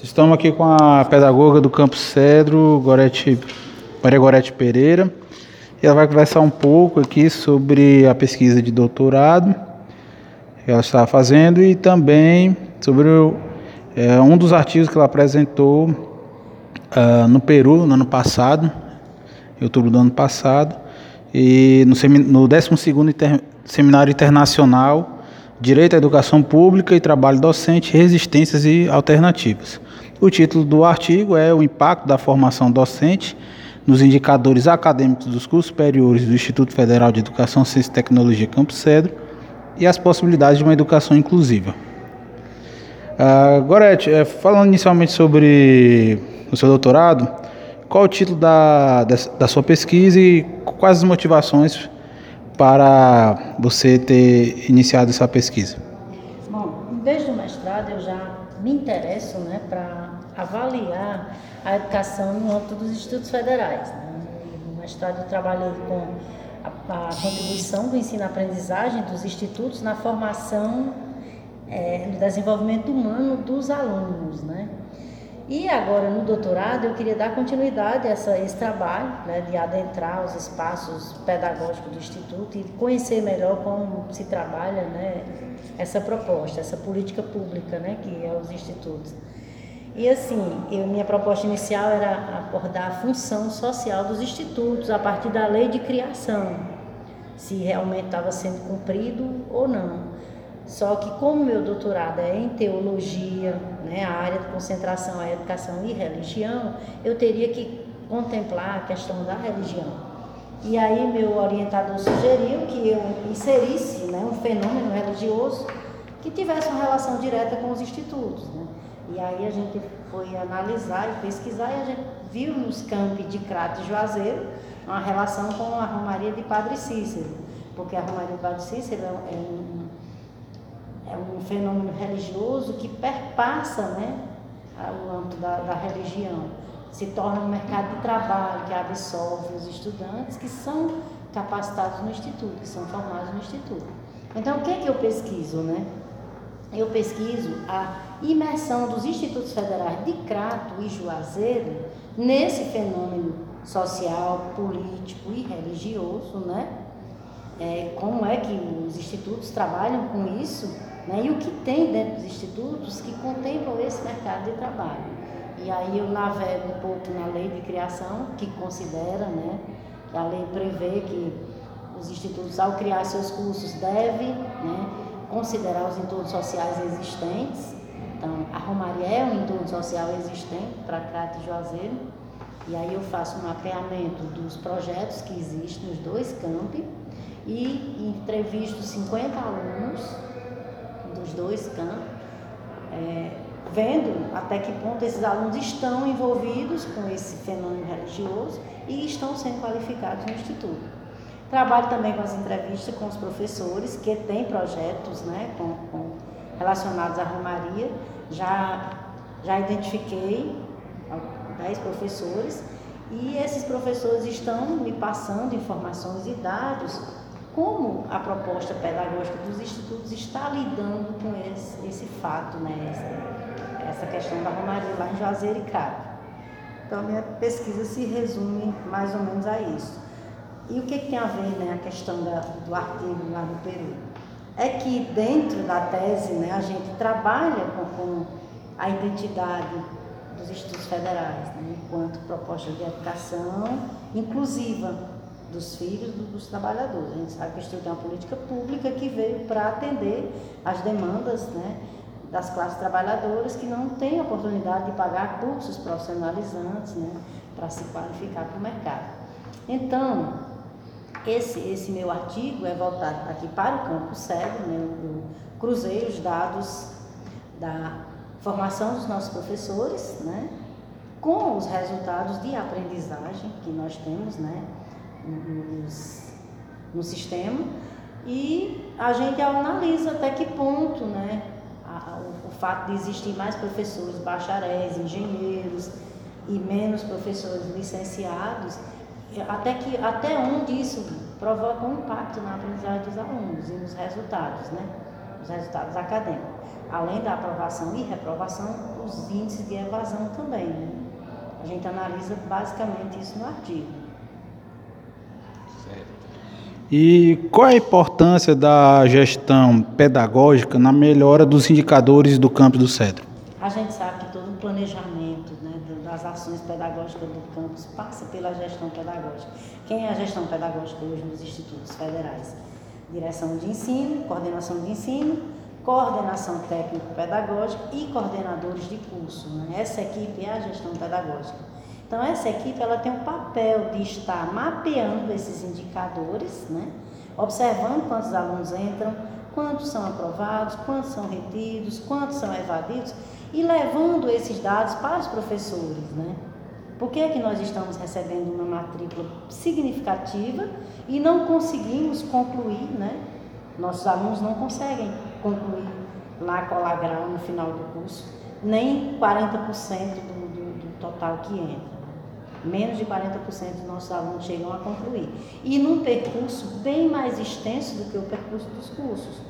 Estamos aqui com a pedagoga do Campo Cedro, Gorete, Maria Gorete Pereira. E ela vai conversar um pouco aqui sobre a pesquisa de doutorado que ela está fazendo e também sobre o, é, um dos artigos que ela apresentou uh, no Peru no ano passado, em outubro do ano passado, e no, no 12º Inter, Seminário Internacional Direito à Educação Pública e Trabalho Docente, Resistências e Alternativas. O título do artigo é O Impacto da Formação Docente nos Indicadores Acadêmicos dos Cursos Superiores do Instituto Federal de Educação, Ciência e Tecnologia Campo Cedro e as possibilidades de uma educação inclusiva. Uh, Gorete, é, falando inicialmente sobre o seu doutorado, qual o título da, da sua pesquisa e quais as motivações para você ter iniciado essa pesquisa? Bom, desde o mestrado eu já me interesso avaliar a educação no âmbito dos institutos federais. Né? No mestrado eu trabalhei com a, a contribuição do ensino-aprendizagem dos institutos na formação é, no desenvolvimento humano dos alunos. Né? E agora, no doutorado, eu queria dar continuidade a essa, esse trabalho, né, de adentrar os espaços pedagógicos do Instituto e conhecer melhor como se trabalha né, essa proposta, essa política pública né, que é os institutos. E assim, eu, minha proposta inicial era abordar a função social dos institutos a partir da lei de criação, se realmente estava sendo cumprido ou não. Só que como meu doutorado é em teologia, né, a área de concentração é educação e religião, eu teria que contemplar a questão da religião. E aí meu orientador sugeriu que eu inserisse né, um fenômeno religioso que tivesse uma relação direta com os institutos. Né? E aí a gente foi analisar e pesquisar e a gente viu nos campi de Crato e Juazeiro uma relação com a Romaria de Padre Cícero, porque a Romaria de Padre Cícero é um é um fenômeno religioso que perpassa né, o âmbito da, da religião. Se torna um mercado de trabalho que absorve os estudantes que são capacitados no Instituto, que são formados no Instituto. Então, o que, é que eu pesquiso? Né? Eu pesquiso a imersão dos institutos federais de Crato e Juazeiro nesse fenômeno social, político e religioso, né? É, como é que os institutos trabalham com isso né? E o que tem dentro dos institutos que contemplam esse mercado de trabalho. E aí eu navego um pouco na lei de criação, que considera, né, que a lei prevê que os institutos, ao criar seus cursos, devem né, considerar os entornos sociais existentes. Então, a Romaria é um entorno social existente para Crato e Juazeiro. E aí eu faço um mapeamento dos projetos que existem nos dois campi e entrevisto 50 alunos dos dois campos, é, vendo até que ponto esses alunos estão envolvidos com esse fenômeno religioso e estão sendo qualificados no Instituto. Trabalho também com as entrevistas com os professores que têm projetos né, com, com relacionados à Romaria. Já, já identifiquei 10 professores e esses professores estão me passando informações e dados como a proposta pedagógica dos institutos está lidando com esse, esse fato, né? essa, essa questão da Romaria lá em Juazeiro e Crato. Então, minha pesquisa se resume mais ou menos a isso. E o que, que tem a ver né, a questão da, do artigo lá no Peru? É que dentro da tese né, a gente trabalha com, com a identidade dos institutos federais, né, enquanto proposta de educação inclusiva, dos filhos dos trabalhadores. A gente sabe que o Instituto é uma política pública que veio para atender as demandas né, das classes trabalhadoras que não têm oportunidade de pagar cursos profissionalizantes né, para se qualificar para o mercado. Então, esse, esse meu artigo é voltado aqui para o campo cego, né, eu cruzei os dados da formação dos nossos professores, né, com os resultados de aprendizagem que nós temos, né, nos, no sistema. E a gente analisa até que ponto né, a, o, o fato de existir mais professores bacharéis, engenheiros e menos professores licenciados, até, que, até onde isso provoca um impacto na aprendizagem dos alunos e nos resultados, né? Os resultados acadêmicos. além da aprovação e reprovação, os índices de evasão também. Né? A gente analisa basicamente isso no artigo. E qual é a importância da gestão pedagógica na melhora dos indicadores do campus do Cedro? A gente sabe que todo o planejamento das ações pedagógicas do campus passa pela gestão pedagógica. Quem é a gestão pedagógica hoje nos institutos federais? Direção de ensino, coordenação de ensino, coordenação técnico-pedagógica e coordenadores de curso. Né? Essa equipe é a gestão pedagógica. Então, essa equipe ela tem o papel de estar mapeando esses indicadores, né? observando quantos alunos entram, quantos são aprovados, quantos são retidos, quantos são evadidos e levando esses dados para os professores. Né? Por que, é que nós estamos recebendo uma matrícula significativa e não conseguimos concluir, né? Nossos alunos não conseguem concluir lá colar grau no final do curso, nem 40% do, do, do total que entra menos de 40% dos nossos alunos chegam a concluir. E num percurso bem mais extenso do que o percurso dos cursos.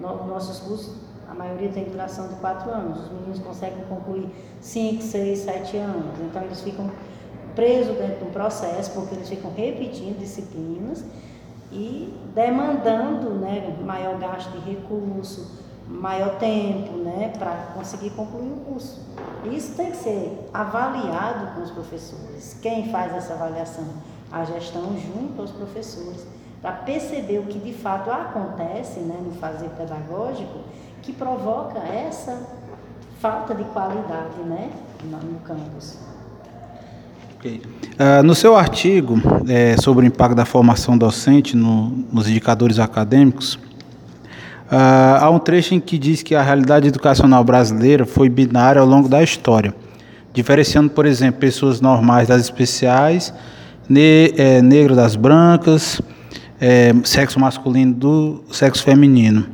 Nossos cursos, a maioria tem duração de 4 anos, os meninos conseguem concluir 5, 6, 7 anos. Então eles ficam presos dentro do processo, porque eles ficam repetindo disciplinas e demandando né, maior gasto de recurso, maior tempo né, para conseguir concluir o curso. Isso tem que ser avaliado com os professores. Quem faz essa avaliação? A gestão junto aos professores, para perceber o que de fato acontece né, no fazer pedagógico que provoca essa falta de qualidade né, no campus. Uh, no seu artigo é, sobre o impacto da formação docente no, nos indicadores acadêmicos, Uh, há um trecho em que diz que a realidade educacional brasileira foi binária ao longo da história, diferenciando, por exemplo, pessoas normais das especiais, ne é, negro das brancas, é, sexo masculino do sexo feminino.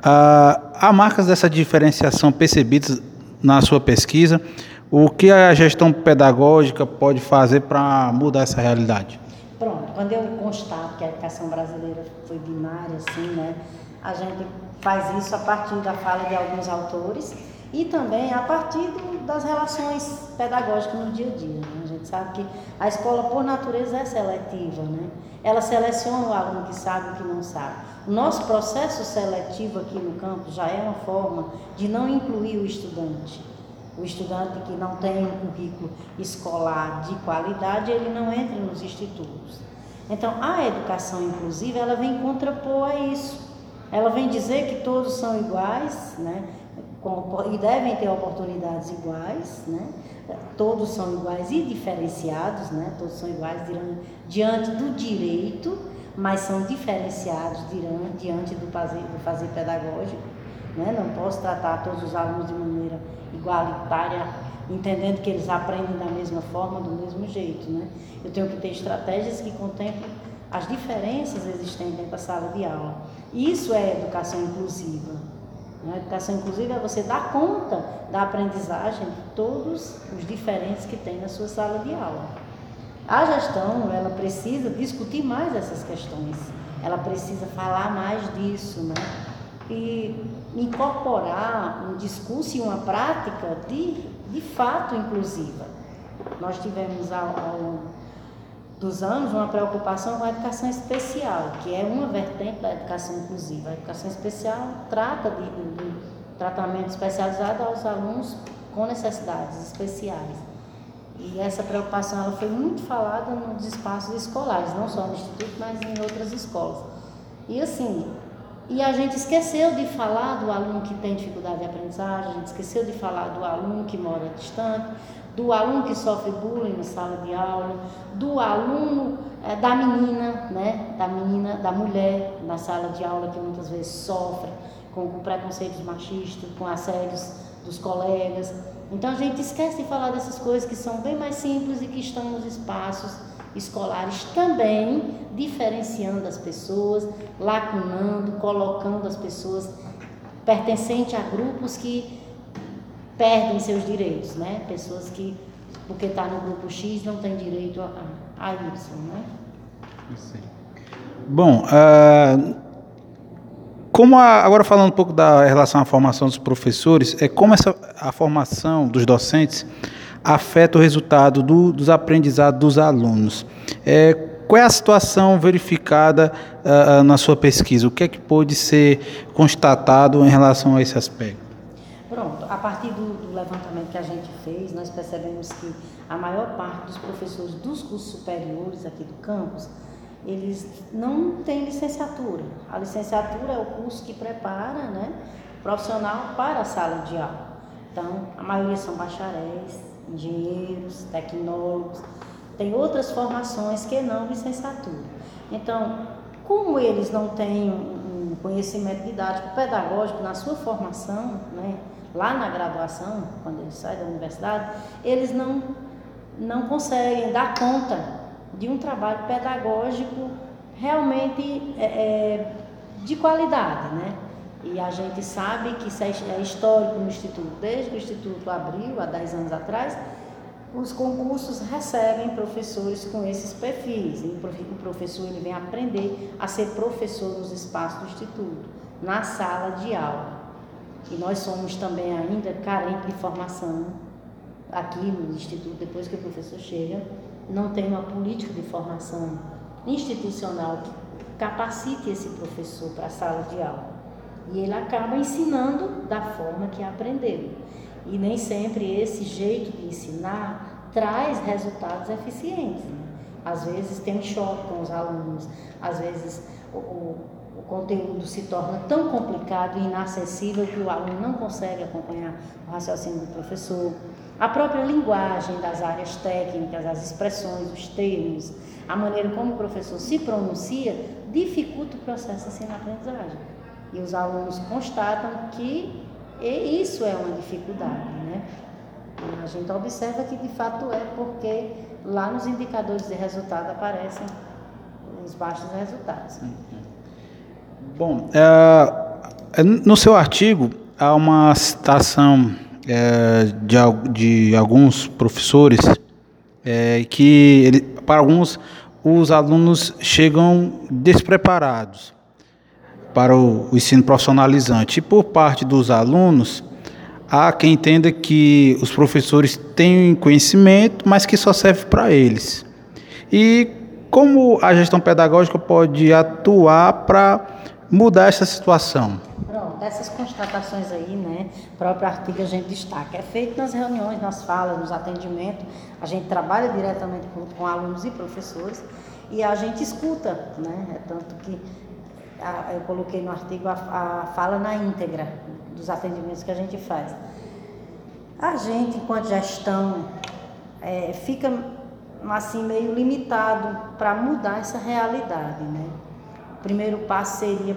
Uh, há marcas dessa diferenciação percebidas na sua pesquisa? O que a gestão pedagógica pode fazer para mudar essa realidade? Pronto, quando eu constato que a educação brasileira foi binária, assim, né? A gente faz isso a partir da fala de alguns autores e também a partir das relações pedagógicas no dia a dia. Né? A gente sabe que a escola, por natureza, é seletiva, né? Ela seleciona o aluno que sabe e que não sabe. Nosso processo seletivo aqui no campus já é uma forma de não incluir o estudante. O estudante que não tem um currículo escolar de qualidade, ele não entra nos institutos. Então, a educação inclusiva, ela vem contrapor a isso. Ela vem dizer que todos são iguais, né? e devem ter oportunidades iguais, né? todos são iguais e diferenciados, né? todos são iguais diante do direito, mas são diferenciados diante do fazer, do fazer pedagógico. Né? Não posso tratar todos os alunos de maneira igualitária, entendendo que eles aprendem da mesma forma, do mesmo jeito. Né? Eu tenho que ter estratégias que contemplem as diferenças existentes dentro da sala de aula. Isso é educação inclusiva. A educação inclusiva é você dar conta da aprendizagem de todos os diferentes que tem na sua sala de aula. A gestão, ela precisa discutir mais essas questões. Ela precisa falar mais disso, né? E incorporar um discurso e uma prática de, de fato inclusiva. Nós tivemos ao, ao dos anos uma preocupação com a educação especial, que é uma vertente da educação inclusiva. A educação especial trata de, de, tratamento especializado aos alunos com necessidades especiais. E essa preocupação ela foi muito falada nos espaços escolares, não só no instituto, mas em outras escolas. E assim, e a gente esqueceu de falar do aluno que tem dificuldade de aprendizagem, a gente esqueceu de falar do aluno que mora distante, do aluno que sofre bullying na sala de aula, do aluno, é, da menina, né, da menina, da mulher na sala de aula que muitas vezes sofre com, com preconceitos machistas, com assédios dos colegas. Então a gente esquece de falar dessas coisas que são bem mais simples e que estão nos espaços escolares também, diferenciando as pessoas, lacunando, colocando as pessoas pertencentes a grupos que perdem seus direitos, né? Pessoas que, porque está no grupo X, não tem direito a, a Y, né? Sim. Bom, uh, como a, agora falando um pouco da relação à formação dos professores, é como essa a formação dos docentes afeta o resultado do, dos aprendizados dos alunos. É, qual é a situação verificada uh, na sua pesquisa? O que é que pode ser constatado em relação a esse aspecto? Pronto, a partir do, do, levantamento que a gente fez, nós percebemos que a maior parte dos professores dos cursos superiores aqui do campus, eles não têm licenciatura. A licenciatura é o curso que prepara né, o profissional para a sala de aula. Então, a maioria são bacharéis, engenheiros, tecnólogos, tem outras formações que não licenciatura. Então, como eles não têm um conhecimento didático pedagógico na sua formação, né, lá na graduação, quando eles saem da universidade, eles não, não conseguem dar conta de um trabalho pedagógico realmente é, é, de qualidade, né? E a gente sabe que isso é, é histórico no Instituto, desde que o Instituto abriu, há 10 anos atrás, os concursos recebem professores com esses perfis. E o professor ele vem aprender a ser professor nos espaços do Instituto, na sala de aula. E nós somos também ainda carentes de formação aqui no Instituto, depois que o professor chega, não tem uma política de formação institucional que capacite esse professor para a sala de aula. E ele acaba ensinando da forma que aprendeu. E nem sempre esse jeito de ensinar traz resultados eficientes. Né? Às vezes tem choque com os alunos, às vezes o, o, o conteúdo se torna tão complicado e inacessível que o aluno não consegue acompanhar o raciocínio do professor. A própria linguagem das áreas técnicas, as expressões, os termos, a maneira como o professor se pronuncia, dificulta o processo de ensino-aprendizagem. E os alunos constatam que isso é uma dificuldade, né? A gente observa que de fato é porque lá nos indicadores de resultado aparecem os baixos resultados. Bom, é, no seu artigo há uma citação é, de, de alguns professores é, que ele, para alguns os alunos chegam despreparados para o, o ensino profissionalizante. E por parte dos alunos, há quem entenda que os professores têm conhecimento, mas que só serve para eles. E como a gestão pedagógica pode atuar para mudar essa situação? Pronto, essas constatações aí, né, próprio artigo a gente destaca. É feito nas reuniões, nas falas, nos atendimentos. A gente trabalha diretamente com, com alunos e professores e a gente escuta, né? É tanto que a, eu coloquei no artigo a, a fala na íntegra dos atendimentos que a gente faz. A gente, enquanto gestão, é, fica assim meio limitado para mudar essa realidade, né? O primeiro passo seria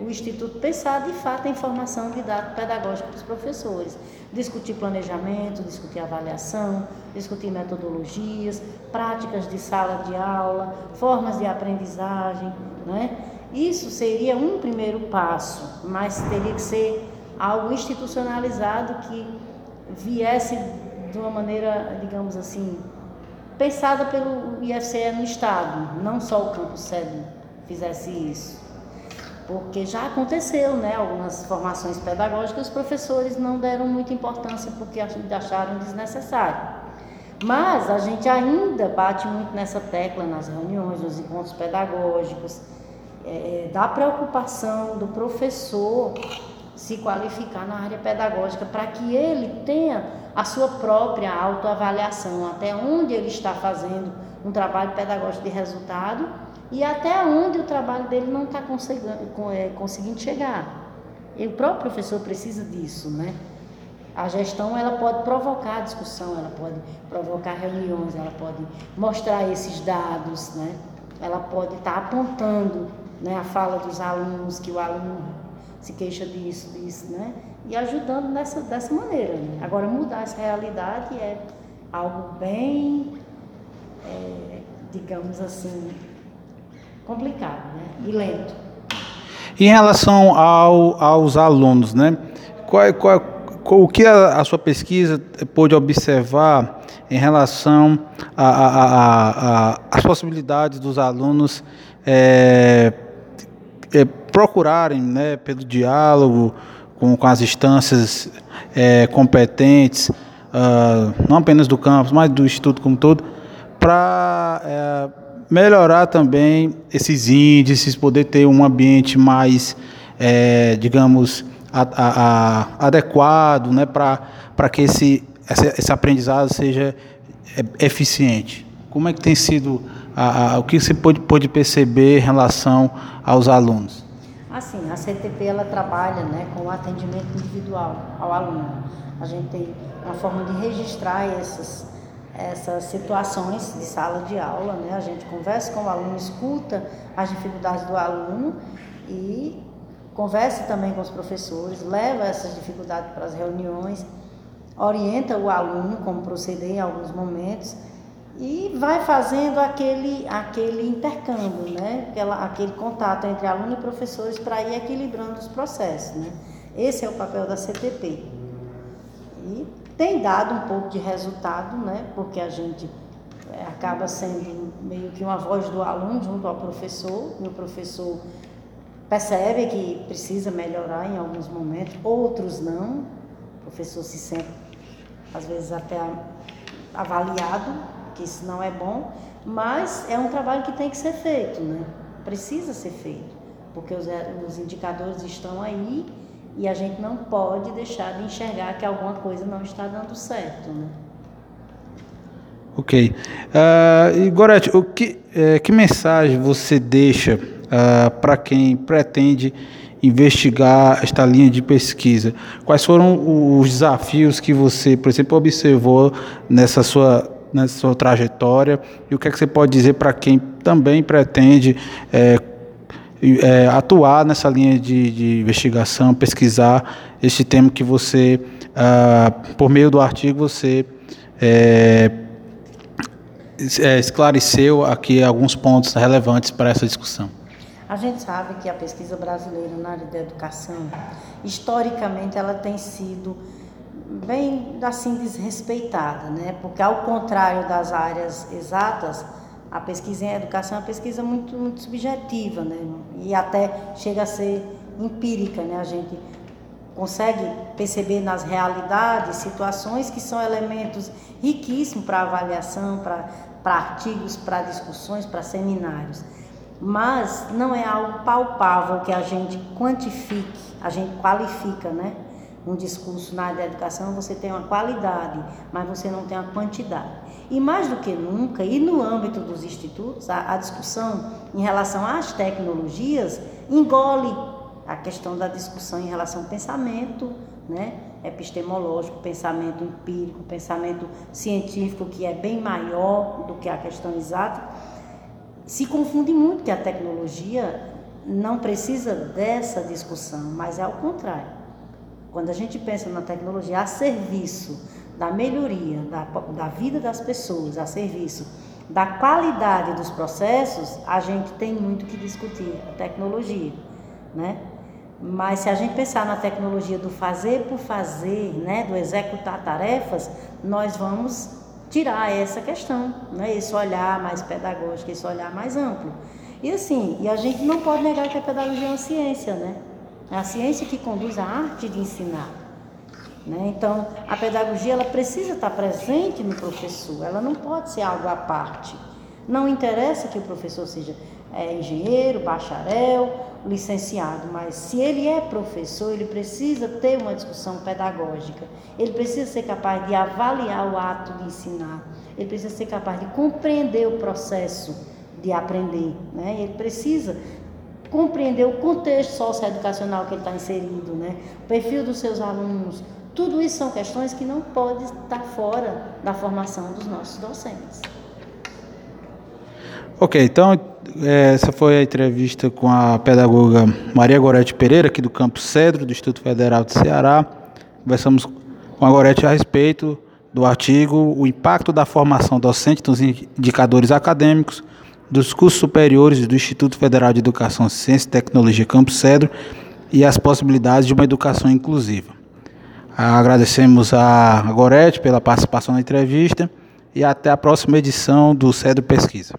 o Instituto pensar de fato em formação didática pedagógica para os professores, discutir planejamento, discutir avaliação, discutir metodologias, práticas de sala de aula, formas de aprendizagem, né? Isso seria um primeiro passo, mas teria que ser algo institucionalizado que viesse de uma maneira, digamos assim, pensada pelo IFCE no Estado, não só o campus sede fizesse isso. Porque já aconteceu, né? Algumas formações pedagógicas, os professores não deram muita importância porque acharam desnecessário. Mas a gente ainda bate muito nessa tecla nas reuniões, nos encontros pedagógicos, é, da preocupação do professor se qualificar na área pedagógica para que ele tenha a sua própria autoavaliação, até onde ele está fazendo um trabalho pedagógico de resultado e até onde o trabalho dele não está conseguindo, é, conseguindo chegar. E o próprio professor precisa disso, né? A gestão ela pode provocar discussão, ela pode provocar reuniões, ela pode mostrar esses dados, né? Ela pode estar tá apontando né, a fala dos alunos, que o aluno se queixa disso, disso, né? E ajudando dessa, dessa maneira. Né? Agora, mudar essa realidade é algo bem, é, digamos assim, complicado né? e lento. Em relação ao, aos alunos, né? Qual, qual, qual, o que a, a, sua pesquisa pôde observar em relação às possibilidades dos alunos é, é, procurarem, né, pelo diálogo com, com as instâncias é, competentes, uh, não apenas do campus, mas do Instituto como todo, para melhorar também esses índices, poder ter um ambiente mais, é, digamos, a, a, a, adequado né, para que esse, esse, aprendizado seja é, eficiente. Como é que tem sido, o que você pode, pode perceber em relação aos alunos? Assim, a CTP ela trabalha né, com o atendimento individual ao aluno. A gente tem uma forma de registrar essas, essas situações de sala de aula, né? A gente conversa com o aluno, escuta as dificuldades do aluno e conversa também com os professores, leva essas dificuldades para as reuniões, orienta o aluno como proceder em alguns momentos e vai fazendo aquele, aquele intercâmbio, né? Aquela, aquele contato entre aluno e professores para ir equilibrando os processos. Né? Esse é o papel da CTP. E tem dado um pouco de resultado, né? porque a gente é, acaba sendo meio que uma voz do aluno junto ao professor, e o professor percebe que precisa melhorar em alguns momentos, outros não. O professor se sente, às vezes, até avaliado que isso não é bom, mas é um trabalho que tem que ser feito, né? Precisa ser feito, porque os, eh, os indicadores estão aí e a gente não pode deixar de enxergar que alguma coisa não está dando certo, né? Ok. Uh, Gorete, o que, eh, que mensagem você deixa uh, para quem pretende investigar esta linha de pesquisa? Quais foram os desafios que você, por exemplo, observou nessa sua na sua trajetória e o que, é que você pode dizer para quem também pretende é, é, atuar nessa linha de, de, investigação, pesquisar este tema que você, ah, por meio do artigo, você é, é esclareceu aqui alguns pontos relevantes para essa discussão. A gente sabe que a pesquisa brasileira na área da educação, historicamente, ela tem sido bem assim desrespeitada, né? Porque ao contrário das áreas exatas, a pesquisa em educação é uma pesquisa muito, muito subjetiva, né? E até chega a ser empírica, né? A gente consegue perceber nas realidades situações que são elementos riquíssimos para avaliação, para, artigos, para discussões, para seminários. Mas não é algo palpável que a gente quantifique, a gente qualifica, né? um discurso na área da educação, você tem uma qualidade, mas você não tem uma quantidade. E mais do que nunca, e no âmbito dos institutos, a, a discussão em relação às tecnologias engole a questão da discussão em relação ao pensamento, né? epistemológico, pensamento empírico, pensamento científico, que é bem maior do que a questão exata, se confunde muito que a tecnologia não precisa dessa discussão, mas é ao contrário. Quando a gente pensa na tecnologia a serviço da melhoria da, da vida das pessoas, a serviço da qualidade dos processos, a gente tem muito que discutir a tecnologia, né? Mas se a gente pensar na tecnologia do fazer por fazer, né, do executar tarefas, nós vamos tirar essa questão, né, esse olhar mais pedagógico, esse olhar mais amplo. E assim, e a gente não pode negar que a pedagogia é uma ciência, né? É a ciência que conduz a arte de ensinar. Né? Então, a pedagogia ela precisa estar presente no professor, ela não pode ser algo à parte. Não interessa que o professor seja é, engenheiro, bacharel, licenciado, mas se ele é professor, ele precisa ter uma discussão pedagógica, ele precisa ser capaz de avaliar o ato de ensinar, ele precisa ser capaz de compreender o processo de aprender, né? ele precisa compreender o contexto socioeducacional que ele está inserido, né? o perfil dos seus alunos. Tudo isso são questões que não podem estar fora da formação dos nossos docentes. Ok, então é, essa foi a entrevista com a pedagoga Maria Gorete Pereira, aqui do Campo Cedro, do Instituto Federal de Ceará. Conversamos com a Gorete a respeito do artigo O Impacto da Formação Docente nos Indicadores Acadêmicos dos cursos superiores do Instituto Federal de Educação, Ciência e Tecnologia Campo Cedro e as possibilidades de uma educação inclusiva. Agradecemos a Gorete pela participação na entrevista e até a próxima edição do Cedro Pesquisa.